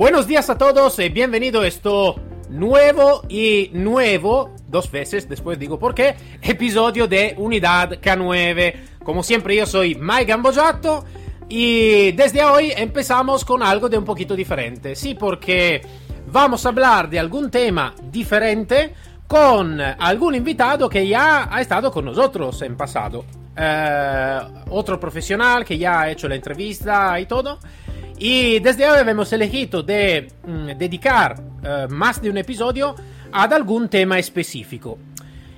Buenos días a todos y bienvenido a esto nuevo y nuevo, dos veces, después digo por qué, episodio de Unidad K9. Como siempre yo soy Mike Gambojato y desde hoy empezamos con algo de un poquito diferente. Sí, porque vamos a hablar de algún tema diferente con algún invitado que ya ha estado con nosotros en pasado. Eh, otro profesional que ya ha hecho la entrevista y todo. Y desde hoy hemos elegido de mm, dedicar eh, más de un episodio ad algún tema específico.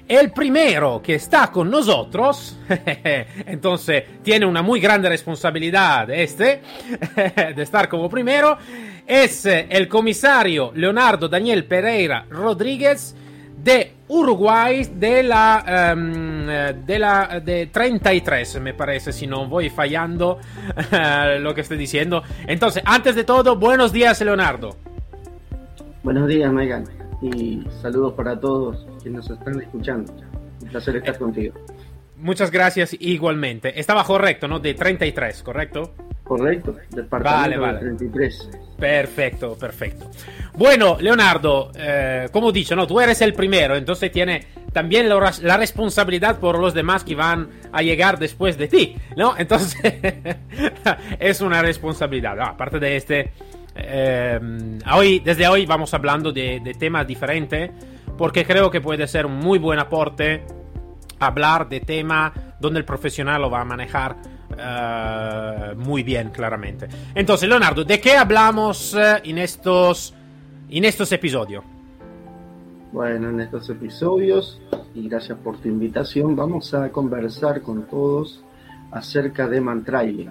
El primero que está con nosotros, entonces tiene una muy grande responsabilidad este, de estar como primero, es el comisario Leonardo Daniel Pereira Rodríguez, de Uruguay de la, um, de la de 33, me parece, si no voy fallando lo que estoy diciendo. Entonces, antes de todo, buenos días, Leonardo. Buenos días, Megan, y saludos para todos quienes nos están escuchando. Un placer estar contigo. Muchas gracias igualmente. Estaba correcto, ¿no? De 33, ¿correcto? Correcto, departamento vale, vale. 33. Perfecto, perfecto. Bueno, Leonardo, eh, como dicho, ¿no? Tú eres el primero, entonces tiene también la, la, responsabilidad por los demás que van a llegar después de ti, ¿no? Entonces, es una responsabilidad. Ah, aparte de este, eh, hoy, desde hoy vamos hablando de, de temas diferentes, porque creo que puede ser un muy buen aporte hablar de tema donde el profesional lo va a manejar uh, muy bien, claramente. Entonces, Leonardo, ¿de qué hablamos uh, en estos, en estos episodios? Bueno, en estos episodios, y gracias por tu invitación, vamos a conversar con todos acerca de mantrailing.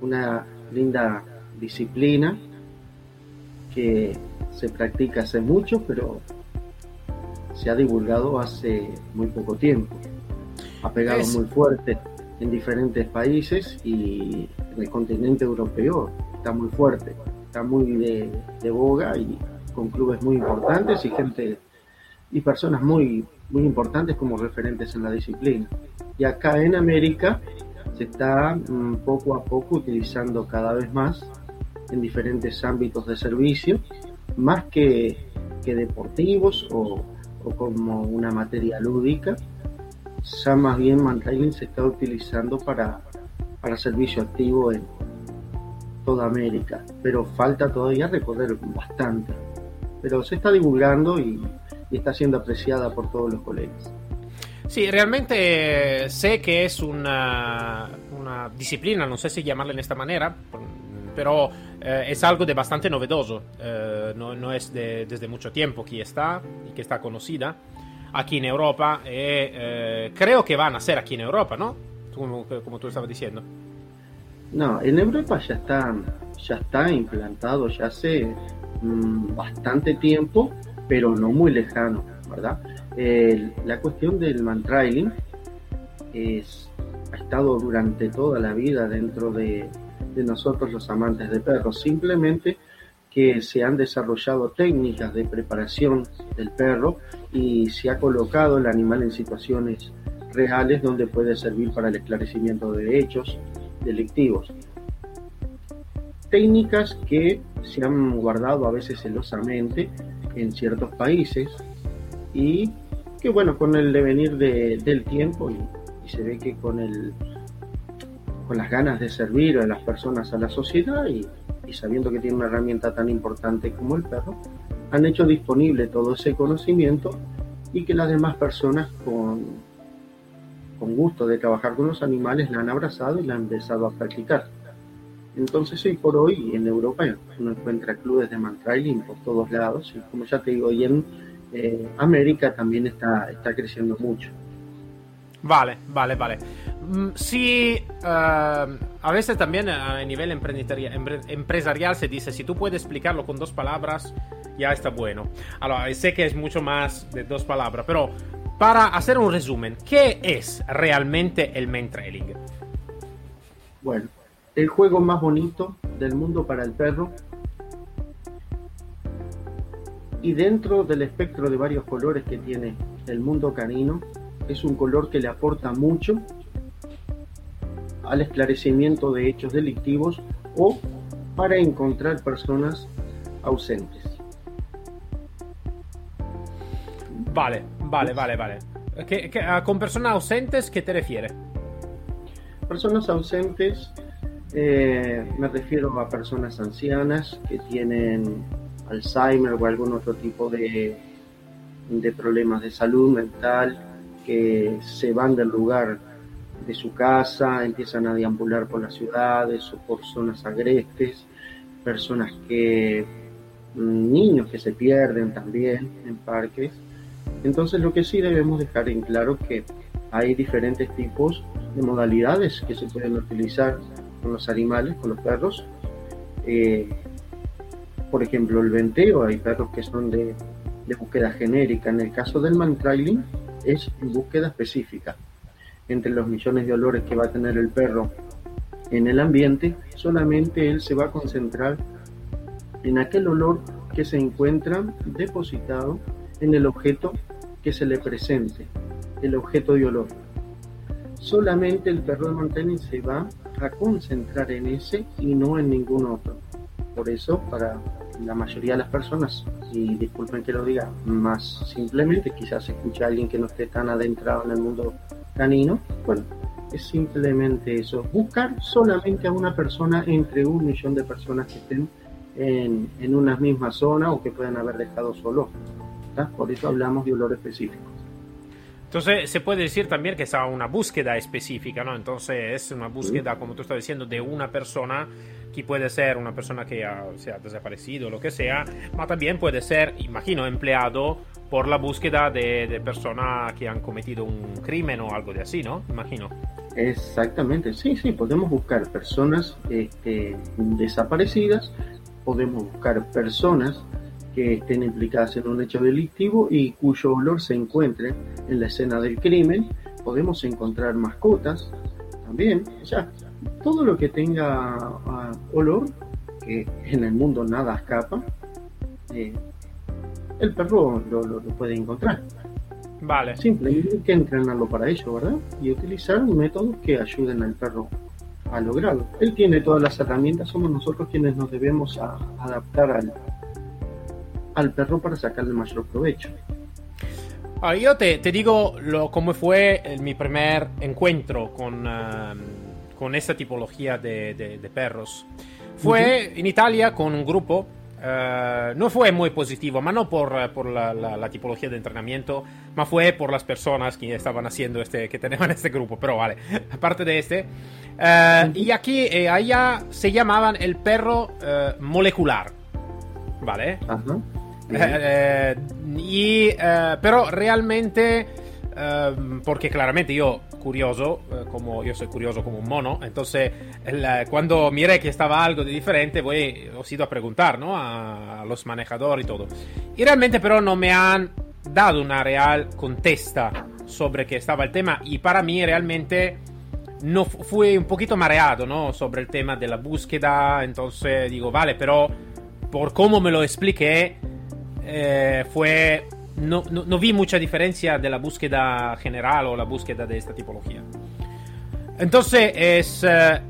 Una linda disciplina que se practica hace mucho, pero se ha divulgado hace muy poco tiempo. Ha pegado muy fuerte en diferentes países y en el continente europeo está muy fuerte, está muy de, de boga y con clubes muy importantes y gente y personas muy, muy importantes como referentes en la disciplina. Y acá en América se está mm, poco a poco utilizando cada vez más en diferentes ámbitos de servicio, más que, que deportivos o, o como una materia lúdica, ya más bien Mantrailing se está utilizando para, para servicio activo en toda América, pero falta todavía recorrer bastante. Pero se está divulgando y, y está siendo apreciada por todos los colegas. Sí, realmente sé que es una, una disciplina, no sé si llamarla en esta manera, pero eh, es algo de bastante novedoso. Eh, no, no, es de, desde mucho tiempo que está y que está conocida aquí en Europa. Y, eh, creo que van a ser aquí en Europa, ¿no? Como, como tú estabas diciendo. No, en Europa ya está, ya está implantado ya hace mmm, bastante tiempo, pero no muy lejano, ¿verdad? Eh, la cuestión del mantrailing es, ha estado durante toda la vida dentro de, de nosotros los amantes de perros, simplemente que se han desarrollado técnicas de preparación del perro y se ha colocado el animal en situaciones reales donde puede servir para el esclarecimiento de hechos delictivos. Técnicas que se han guardado a veces celosamente en ciertos países y que bueno, con el devenir de, del tiempo y, y, se ve que con el con las ganas de servir a las personas a la sociedad y, y sabiendo que tiene una herramienta tan importante como el perro, han hecho disponible todo ese conocimiento y que las demás personas con, con gusto de trabajar con los animales la han abrazado y la han empezado a practicar. Entonces hoy por hoy en Europa uno encuentra clubes de mantrailing por todos lados y como ya te digo, y en eh, América también está, está creciendo mucho. Vale, vale, vale. Mm, sí, uh, a veces también a nivel empresarial se dice, si tú puedes explicarlo con dos palabras, ya está bueno. Ahora, sé que es mucho más de dos palabras, pero para hacer un resumen, ¿qué es realmente el main trailing? Bueno, el juego más bonito del mundo para el perro. Y dentro del espectro de varios colores que tiene el mundo canino, es un color que le aporta mucho al esclarecimiento de hechos delictivos o para encontrar personas ausentes. Vale, vale, vale, vale. Ah, con personas ausentes qué te refieres? Personas ausentes eh, me refiero a personas ancianas que tienen Alzheimer o algún otro tipo de, de problemas de salud mental, que se van del lugar de su casa, empiezan a deambular por las ciudades o por zonas agrestes, personas que, mm, niños que se pierden también en parques. Entonces lo que sí debemos dejar en claro que hay diferentes tipos de modalidades que se pueden utilizar con los animales, con los perros. Eh, por ejemplo, el venteo, hay perros que son de, de búsqueda genérica. En el caso del mantrailing es búsqueda específica entre los millones de olores que va a tener el perro en el ambiente, solamente él se va a concentrar en aquel olor que se encuentra depositado en el objeto que se le presente, el objeto de olor. Solamente el perro de montaña se va a concentrar en ese y no en ningún otro. Por eso, para la mayoría de las personas, y disculpen que lo diga más simplemente, quizás escucha a alguien que no esté tan adentrado en el mundo canino, bueno, es simplemente eso, buscar solamente a una persona entre un millón de personas que estén en, en una misma zona o que puedan haber dejado solo. Por eso hablamos de olor específico. Entonces se puede decir también que es una búsqueda específica, ¿no? Entonces es una búsqueda, como tú estás diciendo, de una persona que puede ser una persona que ha, se ha desaparecido, lo que sea, pero también puede ser, imagino, empleado por la búsqueda de, personas que han cometido un crimen o algo de así, ¿no? Imagino. Exactamente, sí, sí, podemos buscar personas este, desaparecidas, podemos buscar personas que estén implicadas en un hecho delictivo y cuyo olor se encuentre en la escena del crimen. Podemos encontrar mascotas también, ya todo lo que tenga ah, olor, que en el mundo nada escapa, eh, el perro lo, puede encontrar. Vale. Simplemente hay que entrenarlo para ello, ¿verdad? Y utilizar métodos que ayuden al perro a lograrlo. Él tiene todas las herramientas, somos nosotros quienes nos debemos adaptar al, al perro para sacarle mayor provecho. Ahora, yo te, te digo lo, cómo fue mi primer encuentro con, um, con esta tipología de, de, perros. Fue en Italia con un grupo Uh, no fue muy positivo, pero no por, por la, la, tipología de entrenamiento, ma fue por las personas que estaban haciendo este, que tenían este grupo. Pero vale, aparte de este. Uh, y aquí, eh, allá se llamaban el perro uh, molecular. ¿Vale? Ajá. Eh, eh, pero realmente, eh, porque claramente yo, curioso, como yo soy curioso como un mono, entonces cuando miré que estaba algo de diferente, voy, he ido a preguntar ¿no? a, los manejadores y todo. Y realmente pero no me han dado una real contesta sobre qué estaba el tema y para mí realmente no fui un poquito mareado ¿no? sobre el tema de la búsqueda, entonces digo, vale, pero por cómo me lo expliqué, eh, fue... No, no, vi mucha diferencia de la búsqueda general o la búsqueda de esta tipología. Entonces es... Eh,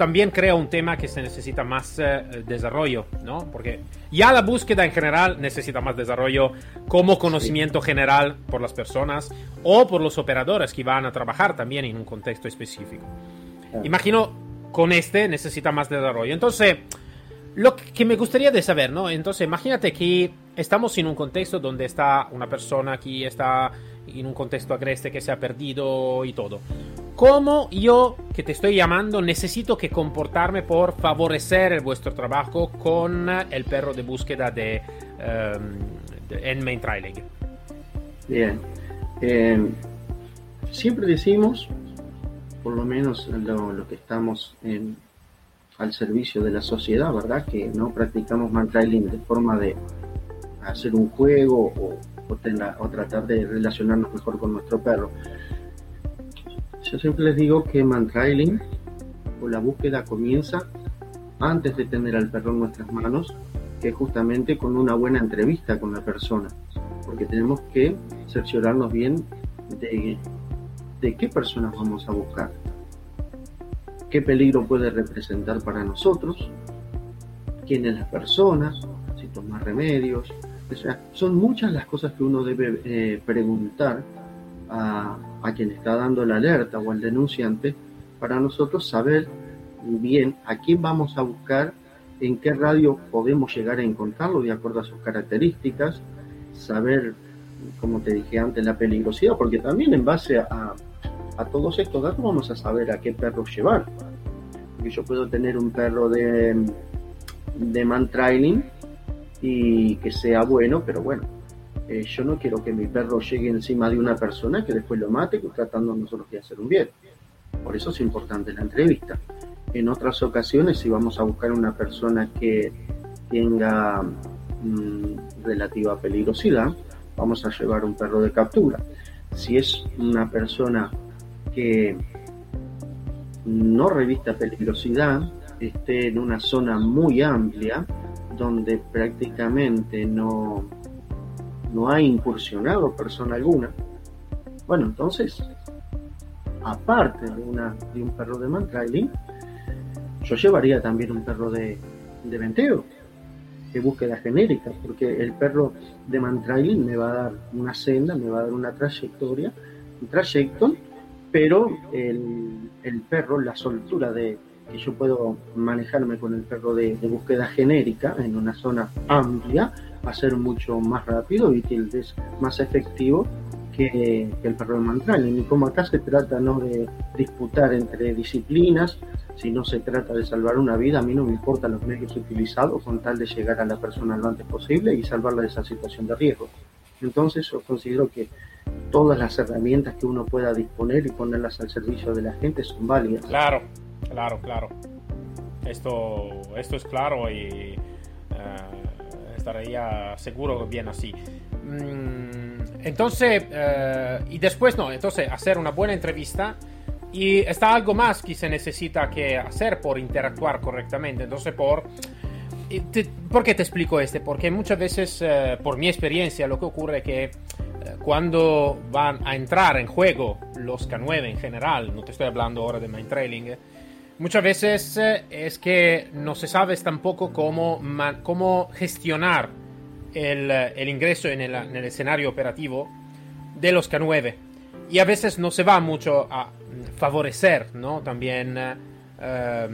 también crea un tema que se necesita más eh, desarrollo, ¿no? Porque ya la búsqueda en general necesita más desarrollo como conocimiento general por las personas o por los operadores que van a trabajar también en un contexto específico. Imagino con este necesita más desarrollo. Entonces, lo que me gustaría de saber, ¿no? Entonces, imagínate que estamos en un contexto donde está una persona que está en un contexto agreste que se ha perdido y todo. ¿Cómo yo, que te estoy llamando, necesito que comportarme por favorecer vuestro trabajo con el perro de búsqueda de, um, de Trailing? Bien. Em, siempre decimos, por lo menos lo, lo que estamos en, al servicio de la sociedad, ¿verdad? Que no practicamos mantrailing de forma de hacer un juego o, o, tratar de relacionarnos mejor con nuestro perro. Yo siempre les digo que mantrailing o la búsqueda comienza antes de tener al perro en nuestras manos, que es justamente con una buena entrevista con la persona, porque tenemos que cerciorarnos bien de, de qué personas vamos a buscar, qué peligro puede representar para nosotros, quién es la persona, si toma remedios, o sea, son muchas las cosas que uno debe eh, preguntar a, a, quien está dando la alerta o al denunciante para nosotros saber bien a quién vamos a buscar, en qué radio podemos llegar a encontrarlo de acuerdo a sus características, saber, como te dije antes, la peligrosidad, porque también en base a, a todos estos datos vamos a saber a qué perro llevar. Yo puedo tener un perro de, de man training y que sea bueno, pero bueno, eh, yo no quiero que mi perro llegue encima de una persona que después lo mate tratando nosotros de hacer un bien. Por eso es importante la entrevista. En otras ocasiones, si vamos a buscar una persona que tenga mm, relativa peligrosidad, vamos a llevar un perro de captura. Si es una persona que no revista peligrosidad, esté en una zona muy amplia, donde prácticamente no, no ha incursionado persona alguna, bueno, entonces, aparte de, una, de un perro de mantrailing, yo llevaría también un perro de, de venteo, de búsqueda genérica, porque el perro de mantrailing me va a dar una senda, me va a dar una trayectoria, un trayecto, pero el, el perro, la soltura de, que yo puedo manejarme con el perro de, búsqueda genérica en una zona amplia, va a ser mucho más rápido y es más efectivo que, el perro de mantrailing. Y como acá se trata no de disputar entre disciplinas, sino se trata de salvar una vida, a mí no me importan los medios utilizados con tal de llegar a la persona lo antes posible y salvarla de esa situación de riesgo. Entonces yo considero que todas las herramientas que uno pueda disponer y ponerlas al servicio de la gente son válidas. Claro, Claro, claro. Esto, esto es claro y uh, estaría seguro bien así. Mm, entonces, uh, y después no, entonces hacer una buena entrevista y está algo más que se necesita que hacer por interactuar correctamente. Entonces, por... Te, ¿Por qué te explico este? Porque muchas veces, uh, por mi experiencia, lo que ocurre es que cuando van a entrar en juego los K9 en general, no te estoy hablando ahora de Mind Trailing, muchas veces eh, es que no se sabe tampoco cómo, cómo gestionar el, el ingreso en el, en el, escenario operativo de los K9. Y a veces no se va mucho a favorecer, ¿no? También eh,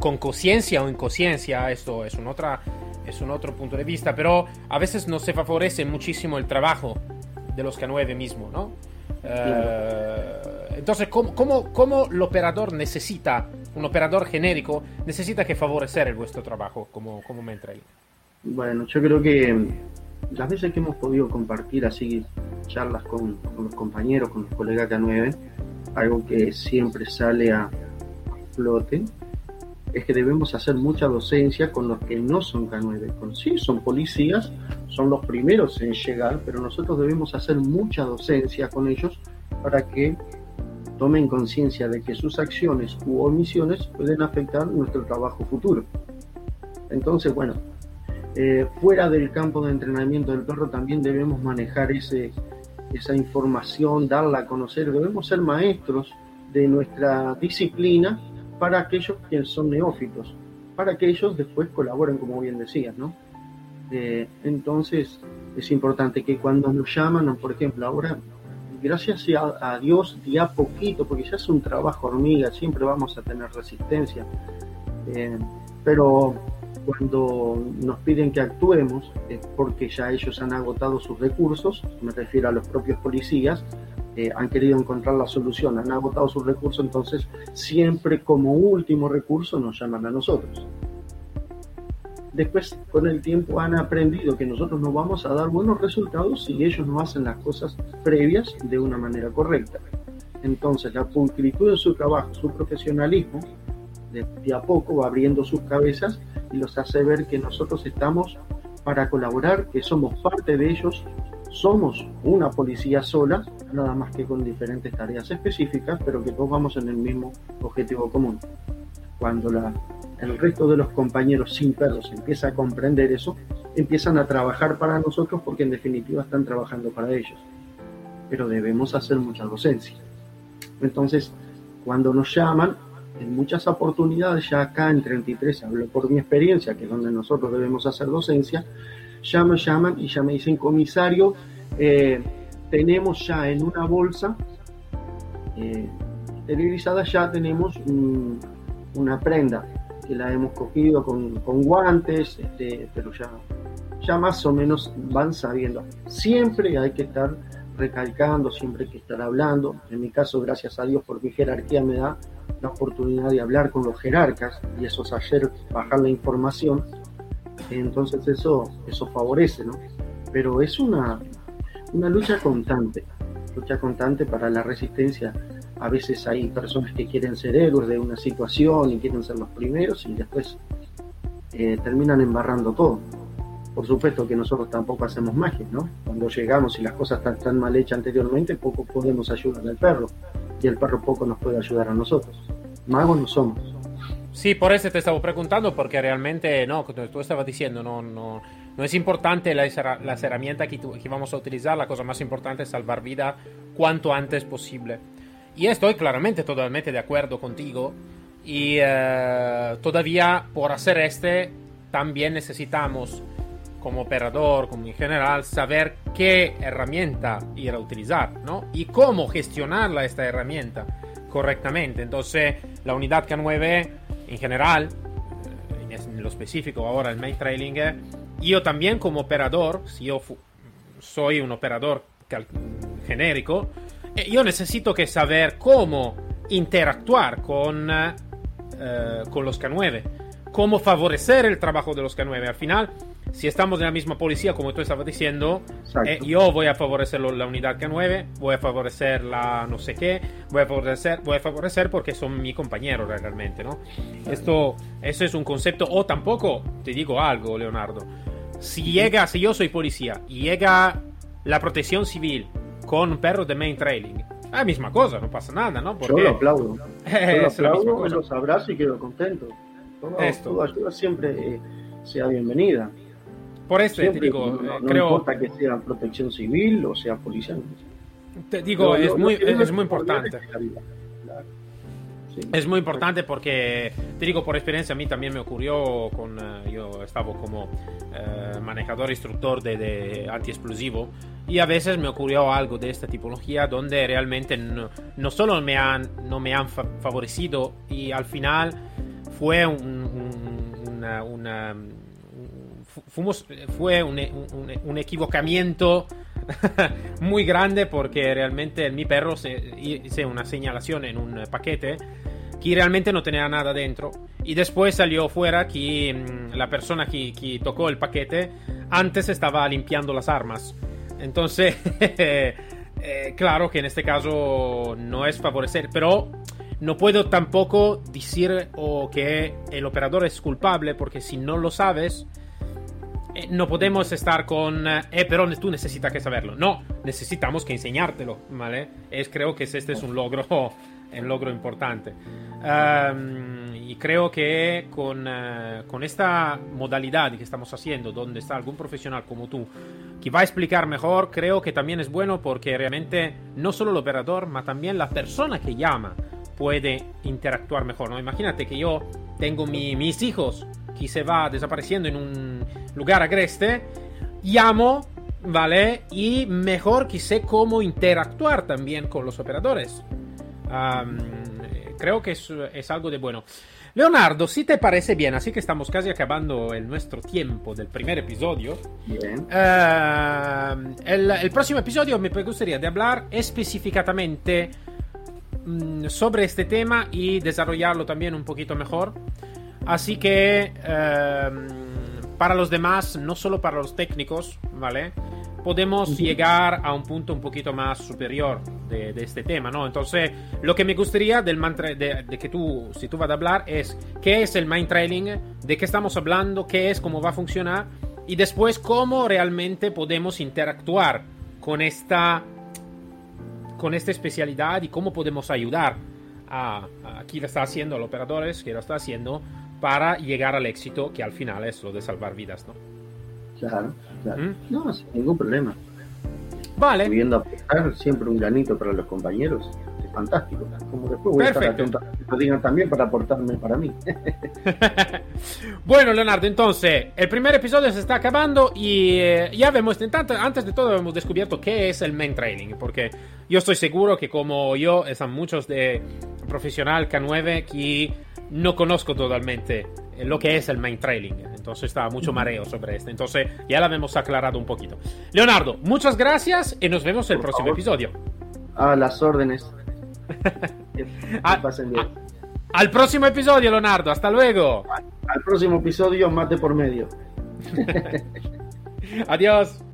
con conciencia o inconsciencia, esto es un, otra, es un otro punto de vista, pero a veces no se favorece muchísimo el trabajo de los K9 mismo, ¿no? Eh, entonces, ¿cómo, cómo, cómo el operador necesita, un operador genérico, necesita que favorecer vuestro trabajo como, como mentor? Bueno, yo creo que las veces que hemos podido compartir así charlas con, con los compañeros, con los colegas K9, algo que siempre sale a flote es que debemos hacer mucha docencia con los que no son K9. Con sí, son policías, son los primeros en llegar, pero nosotros debemos hacer mucha docencia con ellos para que tomen conciencia de que sus acciones u omisiones pueden afectar nuestro trabajo futuro. Entonces, bueno, eh, fuera del campo de entrenamiento del perro también debemos manejar ese, esa información, darla a conocer, debemos ser maestros de nuestra disciplina para aquellos que son neófitos, para que ellos después colaboren, como bien decías, ¿no? Eh, entonces, es importante que cuando nos llaman, por ejemplo, ahora, gracias a, Dios, día poquito, porque ya es un trabajo hormiga, siempre vamos a tener resistencia, eh, pero cuando nos piden que actuemos es porque ya ellos han agotado sus recursos, me refiero a los propios policías, eh, han querido encontrar la solución, han agotado sus recursos, entonces siempre como último recurso nos llaman a nosotros. Después, con el tiempo, han aprendido que nosotros nos vamos a dar buenos resultados si ellos no hacen las cosas previas de una manera correcta. Entonces, la pulcritud en su trabajo, su profesionalismo, de, a poco va abriendo sus cabezas y los hace ver que nosotros estamos para colaborar, que somos parte de ellos, somos una policía sola, nada más que con diferentes tareas específicas, pero que todos vamos en el mismo objetivo común. Cuando la, el resto de los compañeros sin perros empieza a comprender eso, empiezan a trabajar para nosotros porque en definitiva están trabajando para ellos. Pero debemos hacer mucha docencia. Entonces, cuando nos llaman, en muchas oportunidades, ya acá en 33, hablo por mi experiencia, que es donde nosotros debemos hacer docencia, me llaman y ya me dicen, comisario, eh, tenemos ya en una bolsa eh, ya tenemos una prenda que la hemos cogido con, guantes, este, pero ya, ya más o menos van sabiendo. Siempre hay que estar recalcando, siempre hay que estar hablando. En mi caso, gracias a Dios, por mi jerarquía me da la oportunidad de hablar con los jerarcas y eso es ayer bajar la información. Entonces eso, eso favorece, ¿no? Pero es una, una lucha constante, lucha constante para la resistencia. A veces hay personas que quieren ser héroes de una situación y quieren ser los primeros y después eh, terminan embarrando todo. Por supuesto que nosotros tampoco hacemos magia, ¿no? Cuando llegamos y las cosas están tan mal hechas anteriormente, poco podemos ayudar al perro y el perro poco nos puede ayudar a nosotros. Magos no somos. Sí, por eso te estaba preguntando, porque realmente, no, como tú estabas diciendo, no, no, no es importante las, las herramientas que, que, vamos a utilizar, la cosa más importante es salvar vida cuanto antes posible. Y estoy claramente totalmente de acuerdo contigo. Y eh, todavía por hacer este, también necesitamos como operador, como en general, saber qué herramienta ir a utilizar, ¿no? Y cómo gestionarla esta herramienta correctamente. Entonces, la unidad K9 en general, eh, en lo específico ahora el main trailing, eh, yo también como operador, si yo soy un operador genérico, eh, yo necesito que saber cómo interactuar con, con los K9, cómo favorecer el trabajo de los K9. Al final, si estamos en la misma policía, como tú estabas diciendo, eh, yo voy a favorecer la unidad K9, voy a favorecer la no sé qué, voy a favorecer, voy a favorecer porque son mi compañero realmente, ¿no? Esto, eso es un concepto, o tampoco, te digo algo, Leonardo, si llega, si yo soy policía y llega la protección civil con un perro de main trailing, la misma cosa, no pasa nada, ¿no? Porque... Yo lo aplaudo. Yo lo aplaudo, los abrazo y quedo contento. Todo, ayuda siempre eh, sea bienvenida. Por eso te digo, no, creo... importa que sea protección civil o sea policial. Te digo, es, muy, es, muy importante. Es muy importante porque, te digo, por experiencia a mí también me ocurrió con, eh, yo estaba como eh, manejador instructor de, de antiexplosivo y a veces me ocurrió algo de esta tipología donde realmente no, no solo me han, no me han favorecido y al final fue una, una fuimos, fue un, un, equivocamiento muy grande porque realmente mi perro se hizo una señalación en un paquete que realmente no tenía nada dentro. Y después salió fuera que mm, la persona que, que tocó el paquete antes estaba limpiando las armas. Entonces eh, claro que en este caso no es favorecer pero no puedo tampoco decir o que el operador es culpable porque si no lo sabes eh, no podemos estar con, eh, eh, pero tú necesitas que saberlo. No, necesitamos que enseñártelo, ¿vale? Es, creo que este es un logro, un logro importante. y creo que con, con esta modalidad que estamos haciendo, donde está algún profesional como tú, que va a explicar mejor, creo que también es bueno porque realmente no solo el operador, pero también la persona que llama puede interactuar mejor, ¿no? Imagínate que yo tengo mis hijos que se va desapareciendo en un lugar agreste, llamo, ¿vale? Y mejor que sé cómo interactuar también con los operadores. creo que es, algo de bueno. Leonardo, si te parece bien, así que estamos casi acabando el nuestro tiempo del primer episodio. Bien. el, el, próximo episodio me gustaría de hablar específicamente mm, sobre este tema y desarrollarlo también un poquito mejor. Así que para los demás, no solo para los técnicos, ¿vale? podemos llegar a un punto un poquito más superior de, este tema, ¿no? Entonces, lo que me gustaría del mantra, de, que tú, si tú vas a hablar, es qué es el mind trailing, de qué estamos hablando, qué es, cómo va a funcionar, y después cómo realmente podemos interactuar con esta, con esta especialidad y cómo podemos ayudar a, a quien lo está haciendo, a los operadores que lo está haciendo, para llegar al éxito, que al final es lo de salvar vidas, ¿no? Claro, claro. ¿Mm? No, sin ningún problema. Vale. Pudiendo aportar siempre un granito para los compañeros. Es fantástico. Como después voy Perfecto. a estar atento a que lo digan también para aportarme para mí. bueno, Leonardo, entonces, el primer episodio se está acabando y eh, ya vemos, antes de todo hemos descubierto qué es el main training, porque yo estoy seguro que como yo, están muchos de profesional K9 que no conozco totalmente lo que es el main trailing. Entonces estaba mucho mareo sobre esto. Entonces ya lo hemos aclarado un poquito. Leonardo, muchas gracias y nos vemos el próximo episodio. A las órdenes. al próximo episodio, Leonardo. Hasta luego. Al próximo episodio, mate por medio. Adiós.